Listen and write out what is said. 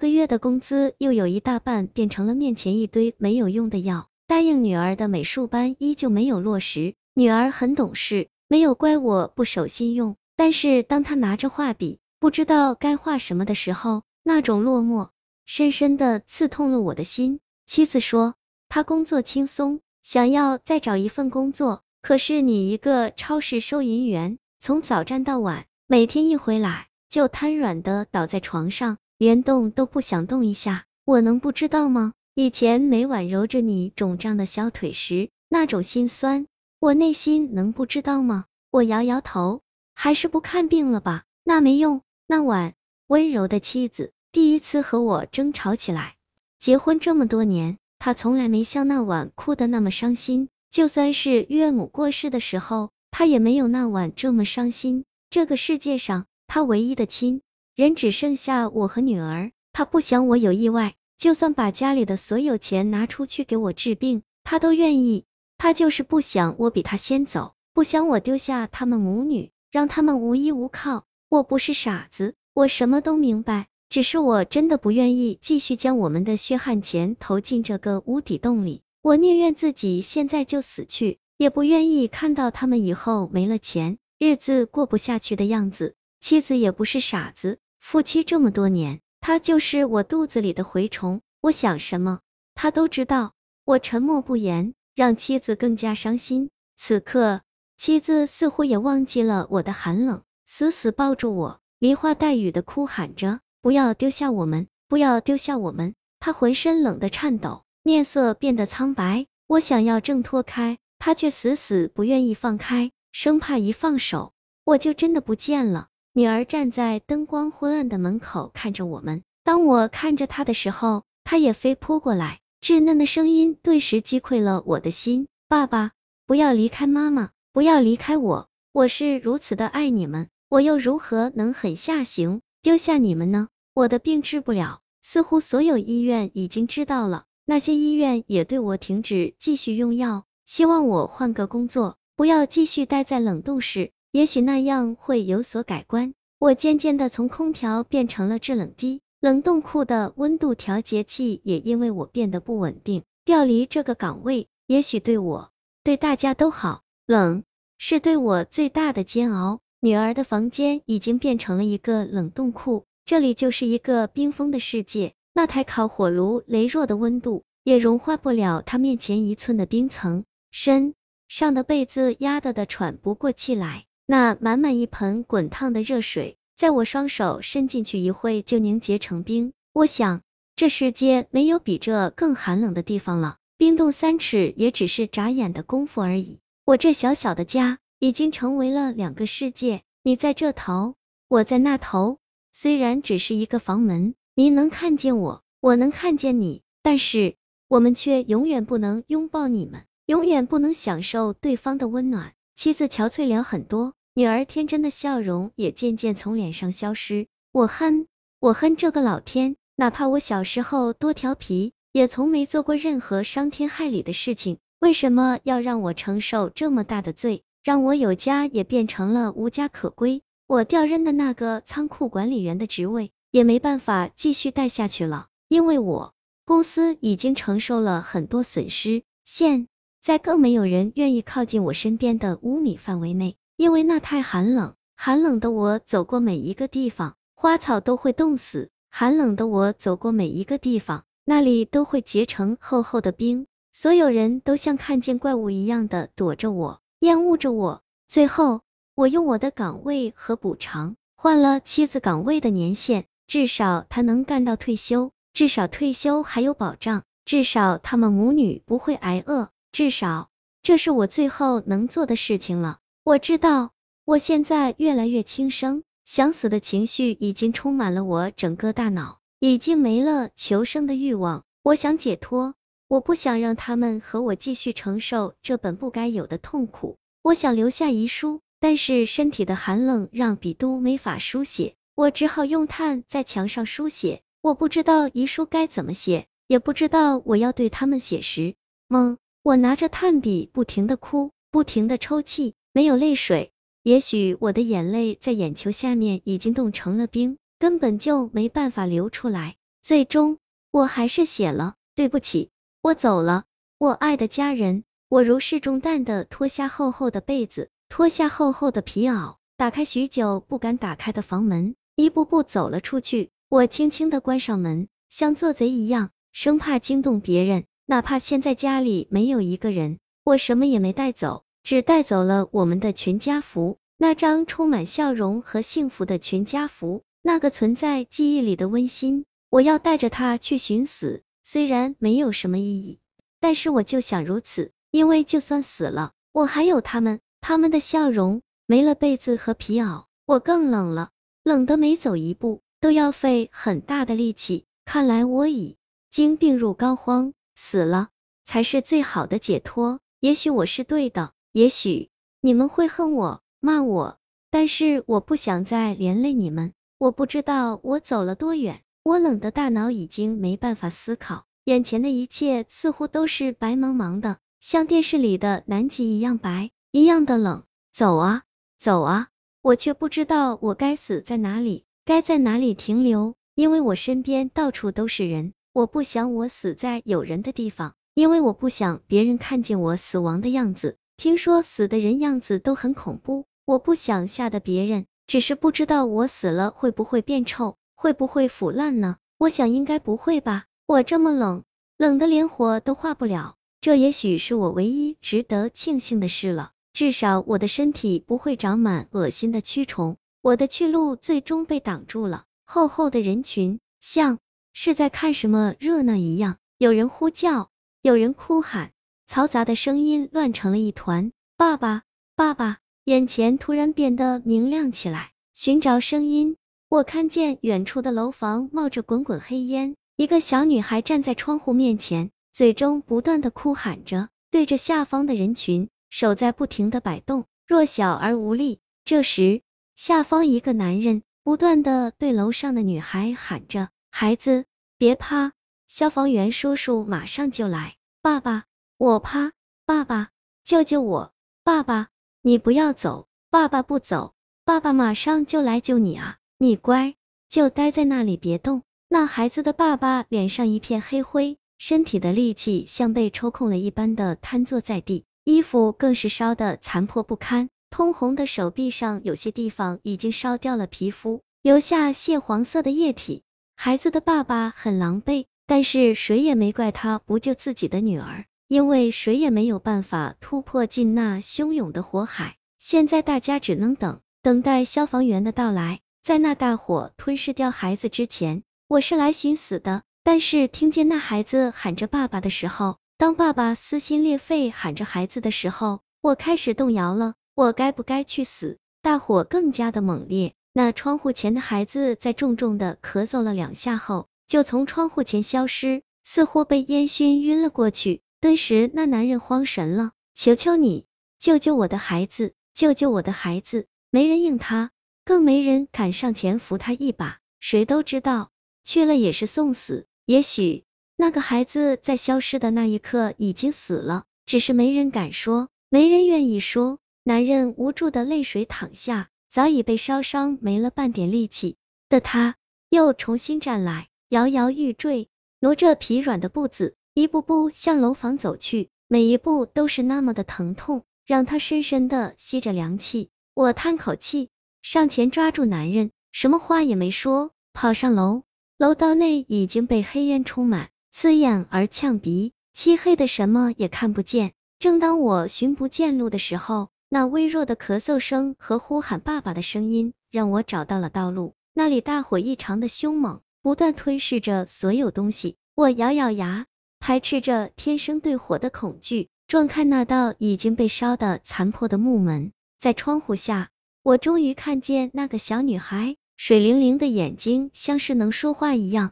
个月的工资又有一大半变成了面前一堆没有用的药。答应女儿的美术班依旧没有落实。女儿很懂事，没有怪我不守信用。但是当她拿着画笔，不知道该画什么的时候，那种落寞深深的刺痛了我的心。妻子说，她工作轻松，想要再找一份工作。可是你一个超市收银员，从早站到晚，每天一回来就瘫软的倒在床上，连动都不想动一下。我能不知道吗？以前每晚揉着你肿胀的小腿时，那种心酸，我内心能不知道吗？我摇摇头，还是不看病了吧，那没用。那晚，温柔的妻子第一次和我争吵起来。结婚这么多年，他从来没像那晚哭得那么伤心。就算是岳母过世的时候，他也没有那晚这么伤心。这个世界上，他唯一的亲人只剩下我和女儿，他不想我有意外。就算把家里的所有钱拿出去给我治病，他都愿意。他就是不想我比他先走，不想我丢下他们母女，让他们无依无靠。我不是傻子，我什么都明白，只是我真的不愿意继续将我们的血汗钱投进这个无底洞里。我宁愿自己现在就死去，也不愿意看到他们以后没了钱，日子过不下去的样子。妻子也不是傻子，夫妻这么多年。他就是我肚子里的蛔虫，我想什么，他都知道。我沉默不言，让妻子更加伤心。此刻，妻子似乎也忘记了我的寒冷，死死抱住我，梨花带雨的哭喊着：“不要丢下我们，不要丢下我们！”他浑身冷得颤抖，面色变得苍白。我想要挣脱开，他却死死不愿意放开，生怕一放手，我就真的不见了。女儿站在灯光昏暗的门口看着我们，当我看着她的时候，她也飞扑过来，稚嫩的声音顿时击溃了我的心。爸爸，不要离开妈妈，不要离开我，我是如此的爱你们，我又如何能狠下心丢下你们呢？我的病治不了，似乎所有医院已经知道了，那些医院也对我停止继续用药，希望我换个工作，不要继续待在冷冻室。也许那样会有所改观。我渐渐的从空调变成了制冷机，冷冻库的温度调节器也因为我变得不稳定，调离这个岗位。也许对我，对大家都好。冷是对我最大的煎熬。女儿的房间已经变成了一个冷冻库，这里就是一个冰封的世界。那台烤火炉羸弱的温度也融化不了她面前一寸的冰层。身上的被子压得的喘不过气来。那满满一盆滚烫的热水，在我双手伸进去一会就凝结成冰。我想，这世界没有比这更寒冷的地方了。冰冻三尺，也只是眨眼的功夫而已。我这小小的家，已经成为了两个世界。你在这头，我在那头。虽然只是一个房门，你能看见我，我能看见你，但是我们却永远不能拥抱你们，永远不能享受对方的温暖。妻子憔悴了很多。女儿天真的笑容也渐渐从脸上消失。我恨，我恨这个老天，哪怕我小时候多调皮，也从没做过任何伤天害理的事情，为什么要让我承受这么大的罪，让我有家也变成了无家可归？我调任的那个仓库管理员的职位，也没办法继续带下去了，因为我公司已经承受了很多损失，现在更没有人愿意靠近我身边的五米范围内。因为那太寒冷，寒冷的我走过每一个地方，花草都会冻死；寒冷的我走过每一个地方，那里都会结成厚厚的冰。所有人都像看见怪物一样的躲着我，厌恶着我。最后，我用我的岗位和补偿换了妻子岗位的年限，至少他能干到退休，至少退休还有保障，至少他们母女不会挨饿，至少这是我最后能做的事情了。我知道，我现在越来越轻生，想死的情绪已经充满了我整个大脑，已经没了求生的欲望。我想解脱，我不想让他们和我继续承受这本不该有的痛苦。我想留下遗书，但是身体的寒冷让笔都没法书写，我只好用炭在墙上书写。我不知道遗书该怎么写，也不知道我要对他们写什么。我拿着炭笔，不停的哭，不停的抽泣。没有泪水，也许我的眼泪在眼球下面已经冻成了冰，根本就没办法流出来。最终我还是写了对不起，我走了，我爱的家人。我如释重担的脱下厚厚的被子，脱下厚厚的皮袄，打开许久不敢打开的房门，一步步走了出去。我轻轻的关上门，像做贼一样，生怕惊动别人。哪怕现在家里没有一个人，我什么也没带走，只带走了我们的全家福，那张充满笑容和幸福的全家福，那个存在记忆里的温馨。我要带着它去寻死，虽然没有什么意义，但是我就想如此。因为就算死了，我还有他们，他们的笑容。没了被子和皮袄，我更冷了，冷的每走一步都要费很大的力气。看来我已经病入膏肓，死了才是最好的解脱。也许我是对的，也许你们会恨我、骂我，但是我不想再连累你们。我不知道我走了多远，我冷的大脑已经没办法思考，眼前的一切似乎都是白茫茫的。像电视里的南极一样白，一样的冷。走啊，走啊，我却不知道我该死在哪里，该在哪里停留。因为我身边到处都是人，我不想我死在有人的地方，因为我不想别人看见我死亡的样子。听说死的人样子都很恐怖，我不想吓得别人，只是不知道我死了会不会变臭，会不会腐烂呢？我想应该不会吧，我这么冷，冷的连火都化不了。这也许是我唯一值得庆幸的事了，至少我的身体不会长满恶心的蛆虫，我的去路最终被挡住了。厚厚的人群像是在看什么热闹一样，有人呼叫，有人哭喊，嘈杂的声音乱成了一团。爸爸，爸爸！眼前突然变得明亮起来，寻找声音，我看见远处的楼房冒着滚滚黑烟，一个小女孩站在窗户面前。嘴中不断的哭喊着，对着下方的人群，手在不停的摆动，弱小而无力。这时，下方一个男人不断的对楼上的女孩喊着：“孩子，别怕，消防员叔叔马上就来。”爸爸，我怕，爸爸，救救我！爸爸，你不要走，爸爸不走，爸爸马上就来救你啊！你乖，就待在那里别动。那孩子的爸爸脸上一片黑灰。身体的力气像被抽空了一般的瘫坐在地，衣服更是烧得残破不堪，通红的手臂上有些地方已经烧掉了皮肤，留下血黄色的液体。孩子的爸爸很狼狈，但是谁也没怪他不救自己的女儿，因为谁也没有办法突破进那汹涌的火海。现在大家只能等，等待消防员的到来，在那大火吞噬掉孩子之前，我是来寻死的。但是听见那孩子喊着爸爸的时候，当爸爸撕心裂肺喊着孩子的时候，我开始动摇了，我该不该去死？大火更加的猛烈，那窗户前的孩子在重重的咳嗽了两下后，就从窗户前消失，似乎被烟熏晕了过去。顿时那男人慌神了，求求你救救我的孩子，救救我的孩子！没人应他，更没人敢上前扶他一把，谁都知道去了也是送死。也许那个孩子在消失的那一刻已经死了，只是没人敢说，没人愿意说。男人无助的泪水淌下，早已被烧伤没了半点力气的他，又重新站来，摇摇欲坠，挪着疲软的步子，一步步向楼房走去，每一步都是那么的疼痛，让他深深的吸着凉气。我叹口气，上前抓住男人，什么话也没说，跑上楼。楼道内已经被黑烟充满，刺眼而呛鼻，漆黑的什么也看不见。正当我寻不见路的时候，那微弱的咳嗽声和呼喊爸爸的声音让我找到了道路。那里大火异常的凶猛，不断吞噬着所有东西。我咬咬牙，排斥着天生对火的恐惧，撞开那道已经被烧得残破的木门。在窗户下，我终于看见那个小女孩。水灵灵的眼睛像是能说话一样，